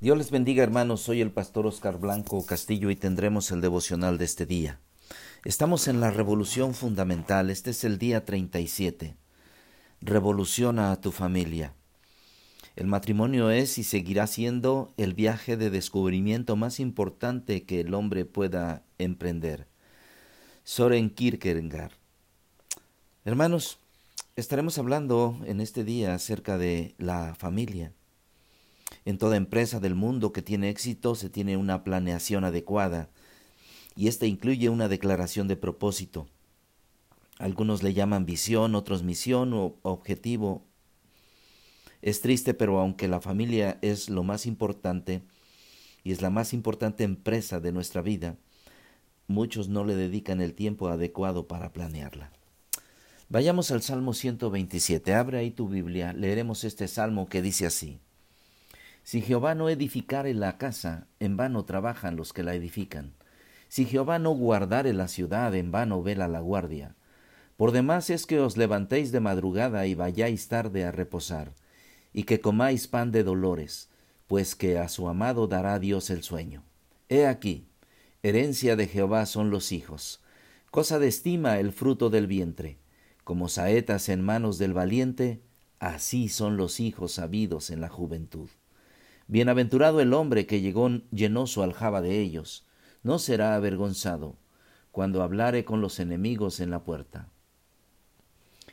Dios les bendiga hermanos, soy el pastor Oscar Blanco Castillo y tendremos el devocional de este día. Estamos en la revolución fundamental, este es el día 37. Revoluciona a tu familia. El matrimonio es y seguirá siendo el viaje de descubrimiento más importante que el hombre pueda emprender. Soren Kierkegaard. Hermanos, estaremos hablando en este día acerca de la familia. En toda empresa del mundo que tiene éxito se tiene una planeación adecuada y esta incluye una declaración de propósito. Algunos le llaman visión, otros misión o objetivo. Es triste, pero aunque la familia es lo más importante y es la más importante empresa de nuestra vida, muchos no le dedican el tiempo adecuado para planearla. Vayamos al Salmo 127. Abre ahí tu Biblia. Leeremos este salmo que dice así. Si Jehová no edificare la casa, en vano trabajan los que la edifican. Si Jehová no guardare la ciudad, en vano vela la guardia. Por demás es que os levantéis de madrugada y vayáis tarde a reposar, y que comáis pan de dolores, pues que a su amado dará Dios el sueño. He aquí, herencia de Jehová son los hijos, cosa de estima el fruto del vientre, como saetas en manos del valiente, así son los hijos sabidos en la juventud. Bienaventurado el hombre que llegó, llenó su aljaba de ellos, no será avergonzado cuando hablare con los enemigos en la puerta.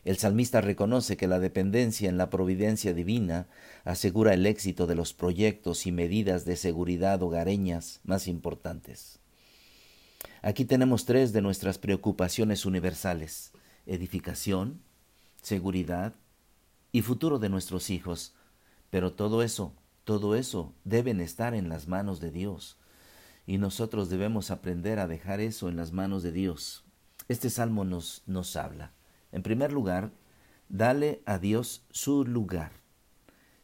El salmista reconoce que la dependencia en la providencia divina asegura el éxito de los proyectos y medidas de seguridad hogareñas más importantes. Aquí tenemos tres de nuestras preocupaciones universales edificación, seguridad y futuro de nuestros hijos, pero todo eso todo eso deben estar en las manos de Dios. Y nosotros debemos aprender a dejar eso en las manos de Dios. Este salmo nos, nos habla. En primer lugar, dale a Dios su lugar.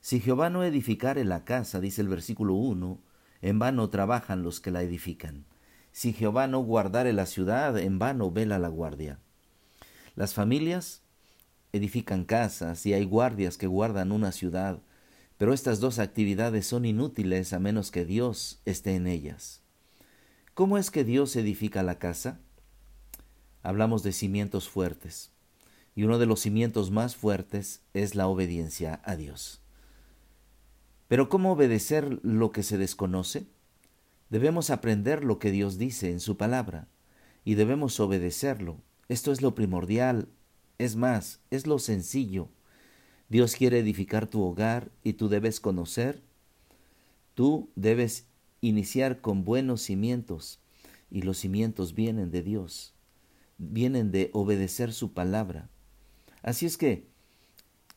Si Jehová no edificare la casa, dice el versículo 1, en vano trabajan los que la edifican. Si Jehová no guardare la ciudad, en vano vela la guardia. Las familias edifican casas y hay guardias que guardan una ciudad, pero estas dos actividades son inútiles a menos que Dios esté en ellas. ¿Cómo es que Dios edifica la casa? Hablamos de cimientos fuertes, y uno de los cimientos más fuertes es la obediencia a Dios. Pero ¿cómo obedecer lo que se desconoce? Debemos aprender lo que Dios dice en su palabra, y debemos obedecerlo. Esto es lo primordial, es más, es lo sencillo, Dios quiere edificar tu hogar y tú debes conocer. Tú debes iniciar con buenos cimientos y los cimientos vienen de Dios, vienen de obedecer su palabra. Así es que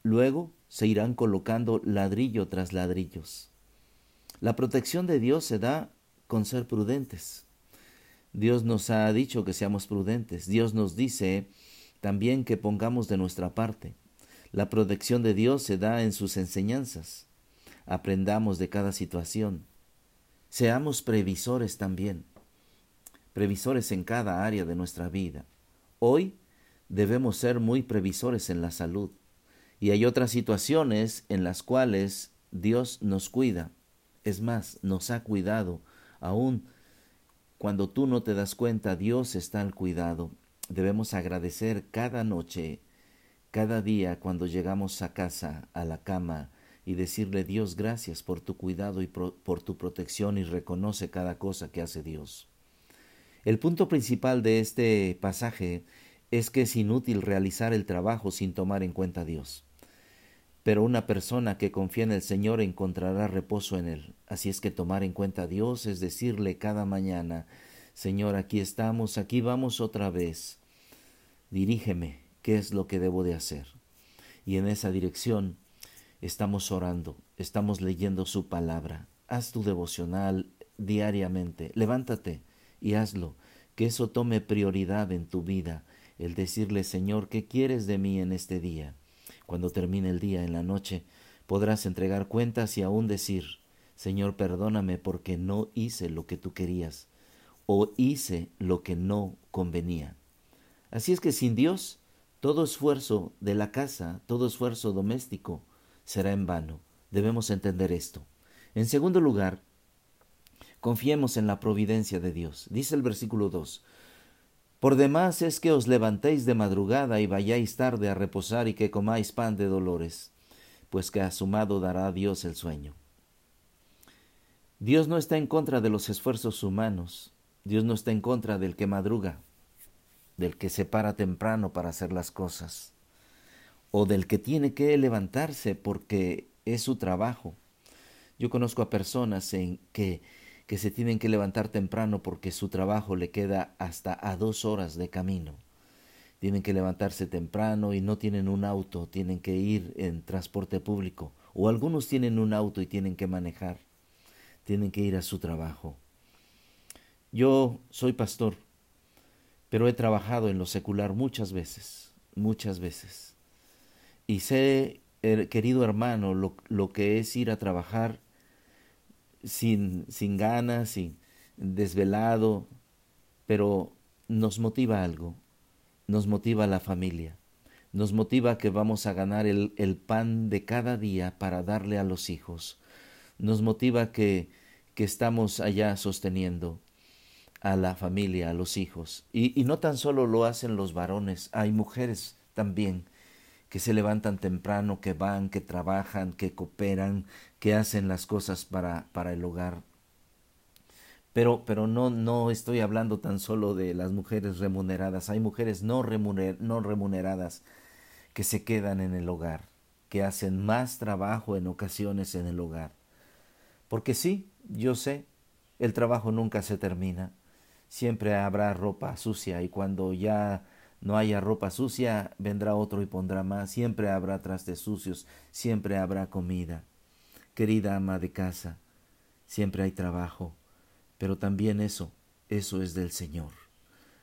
luego se irán colocando ladrillo tras ladrillos. La protección de Dios se da con ser prudentes. Dios nos ha dicho que seamos prudentes. Dios nos dice también que pongamos de nuestra parte. La protección de Dios se da en sus enseñanzas. Aprendamos de cada situación. Seamos previsores también, previsores en cada área de nuestra vida. Hoy debemos ser muy previsores en la salud. Y hay otras situaciones en las cuales Dios nos cuida. Es más, nos ha cuidado. Aún cuando tú no te das cuenta, Dios está al cuidado. Debemos agradecer cada noche cada día cuando llegamos a casa, a la cama, y decirle Dios gracias por tu cuidado y por tu protección y reconoce cada cosa que hace Dios. El punto principal de este pasaje es que es inútil realizar el trabajo sin tomar en cuenta a Dios. Pero una persona que confía en el Señor encontrará reposo en Él. Así es que tomar en cuenta a Dios es decirle cada mañana, Señor, aquí estamos, aquí vamos otra vez. Dirígeme, qué es lo que debo de hacer. Y en esa dirección estamos orando, estamos leyendo su palabra. Haz tu devocional diariamente, levántate y hazlo, que eso tome prioridad en tu vida, el decirle Señor, ¿qué quieres de mí en este día? Cuando termine el día, en la noche, podrás entregar cuentas y aún decir, Señor, perdóname porque no hice lo que tú querías o hice lo que no convenía. Así es que sin Dios todo esfuerzo de la casa, todo esfuerzo doméstico será en vano. Debemos entender esto. En segundo lugar, confiemos en la providencia de Dios. Dice el versículo 2. Por demás es que os levantéis de madrugada y vayáis tarde a reposar y que comáis pan de dolores, pues que a su mado dará Dios el sueño. Dios no está en contra de los esfuerzos humanos, Dios no está en contra del que madruga, del que se para temprano para hacer las cosas, o del que tiene que levantarse porque es su trabajo. Yo conozco a personas en que, que se tienen que levantar temprano porque su trabajo le queda hasta a dos horas de camino. Tienen que levantarse temprano y no tienen un auto, tienen que ir en transporte público, o algunos tienen un auto y tienen que manejar tienen que ir a su trabajo. Yo soy pastor, pero he trabajado en lo secular muchas veces, muchas veces. Y sé, querido hermano, lo, lo que es ir a trabajar sin, sin ganas, sin desvelado, pero nos motiva algo, nos motiva la familia, nos motiva que vamos a ganar el, el pan de cada día para darle a los hijos, nos motiva que, que estamos allá sosteniendo a la familia, a los hijos. Y, no tan solo lo hacen los varones, hay mujeres también que se levantan temprano, que van, que trabajan, que cooperan, que hacen las cosas para, para el hogar. Pero, pero no, no estoy hablando tan solo de las mujeres remuneradas, hay mujeres no, no remuneradas que se quedan en el hogar, que hacen más trabajo en ocasiones en el hogar. Porque sí, yo sé, el trabajo nunca se termina. Siempre habrá ropa sucia y cuando ya no haya ropa sucia, vendrá otro y pondrá más. Siempre habrá trastes sucios, siempre habrá comida. Querida ama de casa, siempre hay trabajo, pero también eso, eso es del Señor.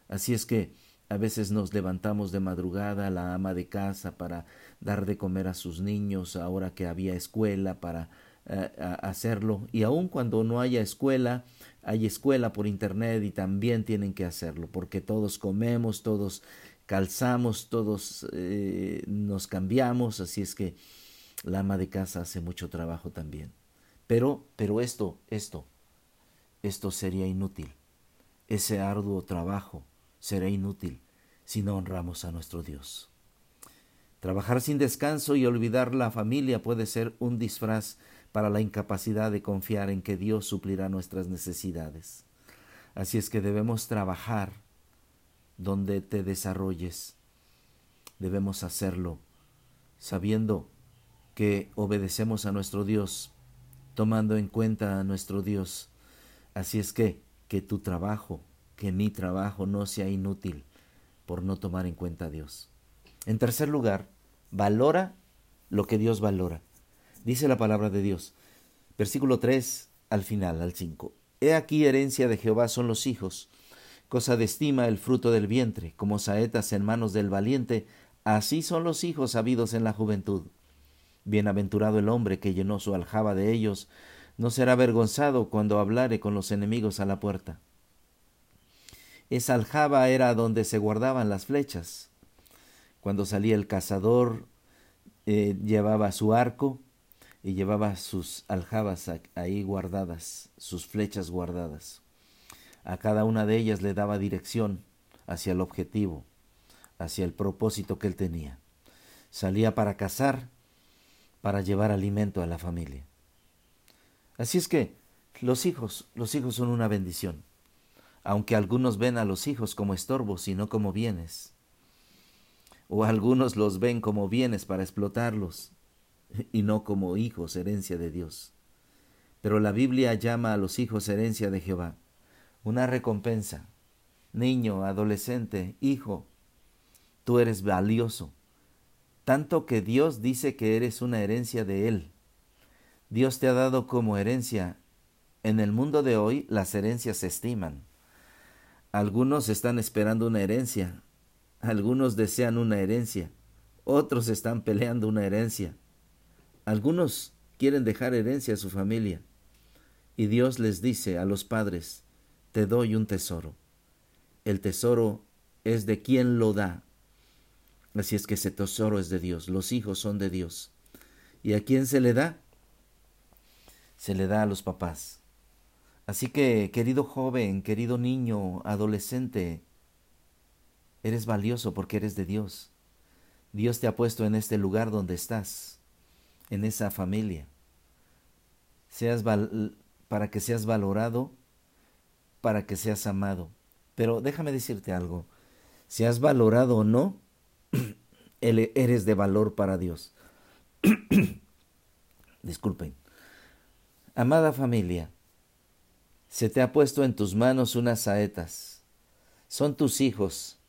Así es que a veces nos levantamos de madrugada la ama de casa para dar de comer a sus niños, ahora que había escuela, para hacerlo y aun cuando no haya escuela, hay escuela por internet y también tienen que hacerlo porque todos comemos, todos calzamos, todos eh, nos cambiamos, así es que la ama de casa hace mucho trabajo también. Pero, pero esto, esto, esto sería inútil. Ese arduo trabajo será inútil si no honramos a nuestro Dios. Trabajar sin descanso y olvidar la familia puede ser un disfraz para la incapacidad de confiar en que Dios suplirá nuestras necesidades. Así es que debemos trabajar donde te desarrolles. Debemos hacerlo sabiendo que obedecemos a nuestro Dios, tomando en cuenta a nuestro Dios. Así es que que tu trabajo, que mi trabajo no sea inútil por no tomar en cuenta a Dios. En tercer lugar, valora lo que Dios valora. Dice la palabra de Dios. Versículo 3 al final, al 5. He aquí herencia de Jehová son los hijos, cosa de estima el fruto del vientre, como saetas en manos del valiente, así son los hijos habidos en la juventud. Bienaventurado el hombre que llenó su aljaba de ellos, no será avergonzado cuando hablare con los enemigos a la puerta. Esa aljaba era donde se guardaban las flechas. Cuando salía el cazador, eh, llevaba su arco, y llevaba sus aljabas ahí guardadas, sus flechas guardadas. A cada una de ellas le daba dirección hacia el objetivo, hacia el propósito que él tenía. Salía para cazar, para llevar alimento a la familia. Así es que los hijos, los hijos son una bendición, aunque algunos ven a los hijos como estorbos y no como bienes, o algunos los ven como bienes para explotarlos, y no como hijos, herencia de Dios. Pero la Biblia llama a los hijos herencia de Jehová, una recompensa. Niño, adolescente, hijo, tú eres valioso, tanto que Dios dice que eres una herencia de Él. Dios te ha dado como herencia. En el mundo de hoy las herencias se estiman. Algunos están esperando una herencia, algunos desean una herencia, otros están peleando una herencia. Algunos quieren dejar herencia a su familia y Dios les dice a los padres, te doy un tesoro. El tesoro es de quien lo da. Así es que ese tesoro es de Dios, los hijos son de Dios. ¿Y a quién se le da? se le da a los papás. Así que, querido joven, querido niño, adolescente, eres valioso porque eres de Dios. Dios te ha puesto en este lugar donde estás, en esa familia. Seas para que seas valorado, para que seas amado. Pero déjame decirte algo, si has valorado o no, eres de valor para Dios. Disculpen. Amada familia, se te ha puesto en tus manos unas saetas. Son tus hijos.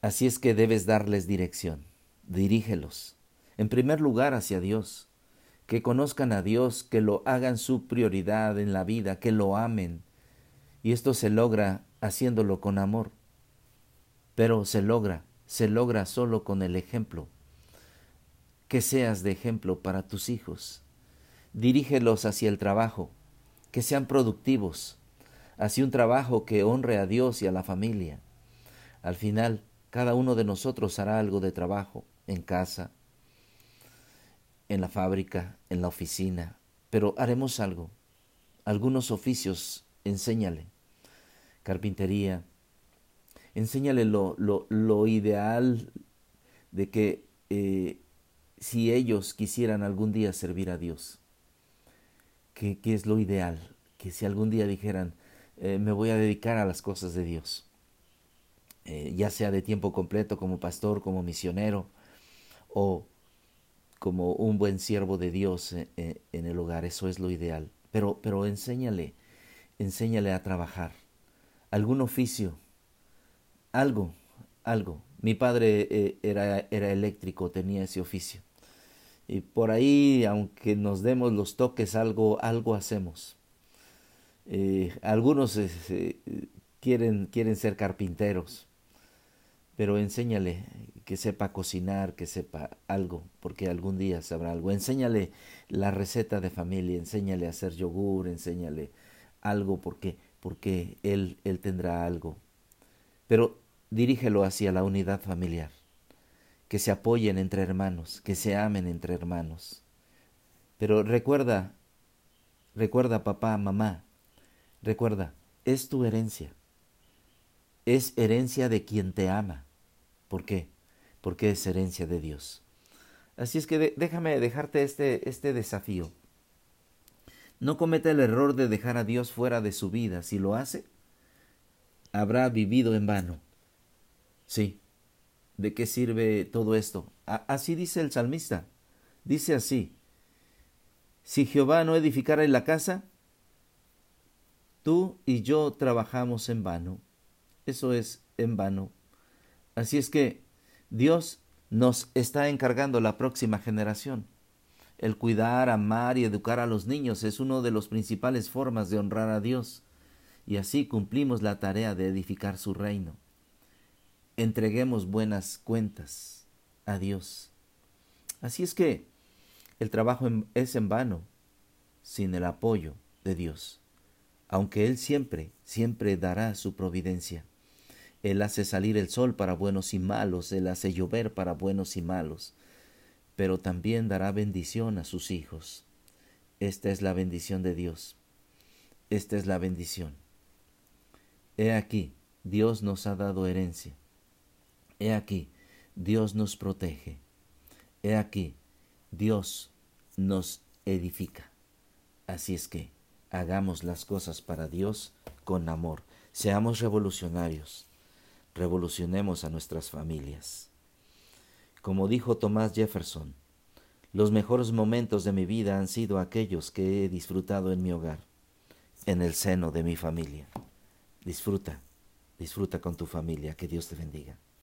Así es que debes darles dirección. Dirígelos. En primer lugar hacia Dios. Que conozcan a Dios, que lo hagan su prioridad en la vida, que lo amen. Y esto se logra haciéndolo con amor. Pero se logra, se logra solo con el ejemplo. Que seas de ejemplo para tus hijos. Dirígelos hacia el trabajo que sean productivos, hacia un trabajo que honre a Dios y a la familia. Al final, cada uno de nosotros hará algo de trabajo, en casa, en la fábrica, en la oficina, pero haremos algo. Algunos oficios, enséñale. Carpintería, enséñale lo, lo, ideal de que eh, si ellos quisieran algún día servir a Dios qué, es lo ideal, que si algún día dijeran, eh, me voy a dedicar a las cosas de Dios, eh, ya sea de tiempo completo como pastor, como misionero, o como un buen siervo de Dios eh, en el hogar, eso es lo ideal. Pero, pero enséñale, enséñale a trabajar, algún oficio, algo, algo. Mi padre era, era eléctrico, tenía ese oficio. Y por ahí, aunque nos demos los toques, algo, algo hacemos. Eh, algunos eh, quieren, quieren ser carpinteros, pero enséñale que sepa cocinar, que sepa algo, porque algún día sabrá algo. Enséñale la receta de familia, enséñale a hacer yogur, enséñale algo, porque, porque él, él tendrá algo. Pero dirígelo hacia la unidad familiar que se apoyen entre hermanos, que se amen entre hermanos. Pero recuerda, recuerda papá, mamá, recuerda, es tu herencia. Es herencia de quien te ama. ¿Por qué? Porque es herencia de Dios. Así es que déjame dejarte este, este desafío. No cometa el error de dejar a Dios fuera de su vida. Si lo hace, habrá vivido en vano. Sí, ¿De qué sirve todo esto? así dice el salmista. Dice así, si Jehová no edificara en la casa, tú y yo trabajamos en vano. Eso es en vano. Así es que Dios nos está encargando la próxima generación. El cuidar, amar y educar a los niños es una de las principales formas de honrar a Dios, y así cumplimos la tarea de edificar su reino entreguemos buenas cuentas a Dios. Así es que el trabajo es en vano sin el apoyo de Dios, aunque Él siempre, siempre dará su providencia. Él hace salir el sol para buenos y malos, Él hace llover para buenos y malos, pero también dará bendición a sus hijos. Esta es la bendición de Dios. Esta es la bendición. He aquí, Dios nos ha dado herencia. He aquí, Dios nos protege. He aquí, Dios nos edifica. Así es que hagamos las cosas para Dios con amor. Seamos revolucionarios. Revolucionemos a nuestras familias. Como dijo Tomás Jefferson, los mejores momentos de mi vida han sido aquellos que he disfrutado en mi hogar, en el seno de mi familia. Disfruta, disfruta con tu familia. Que Dios te bendiga.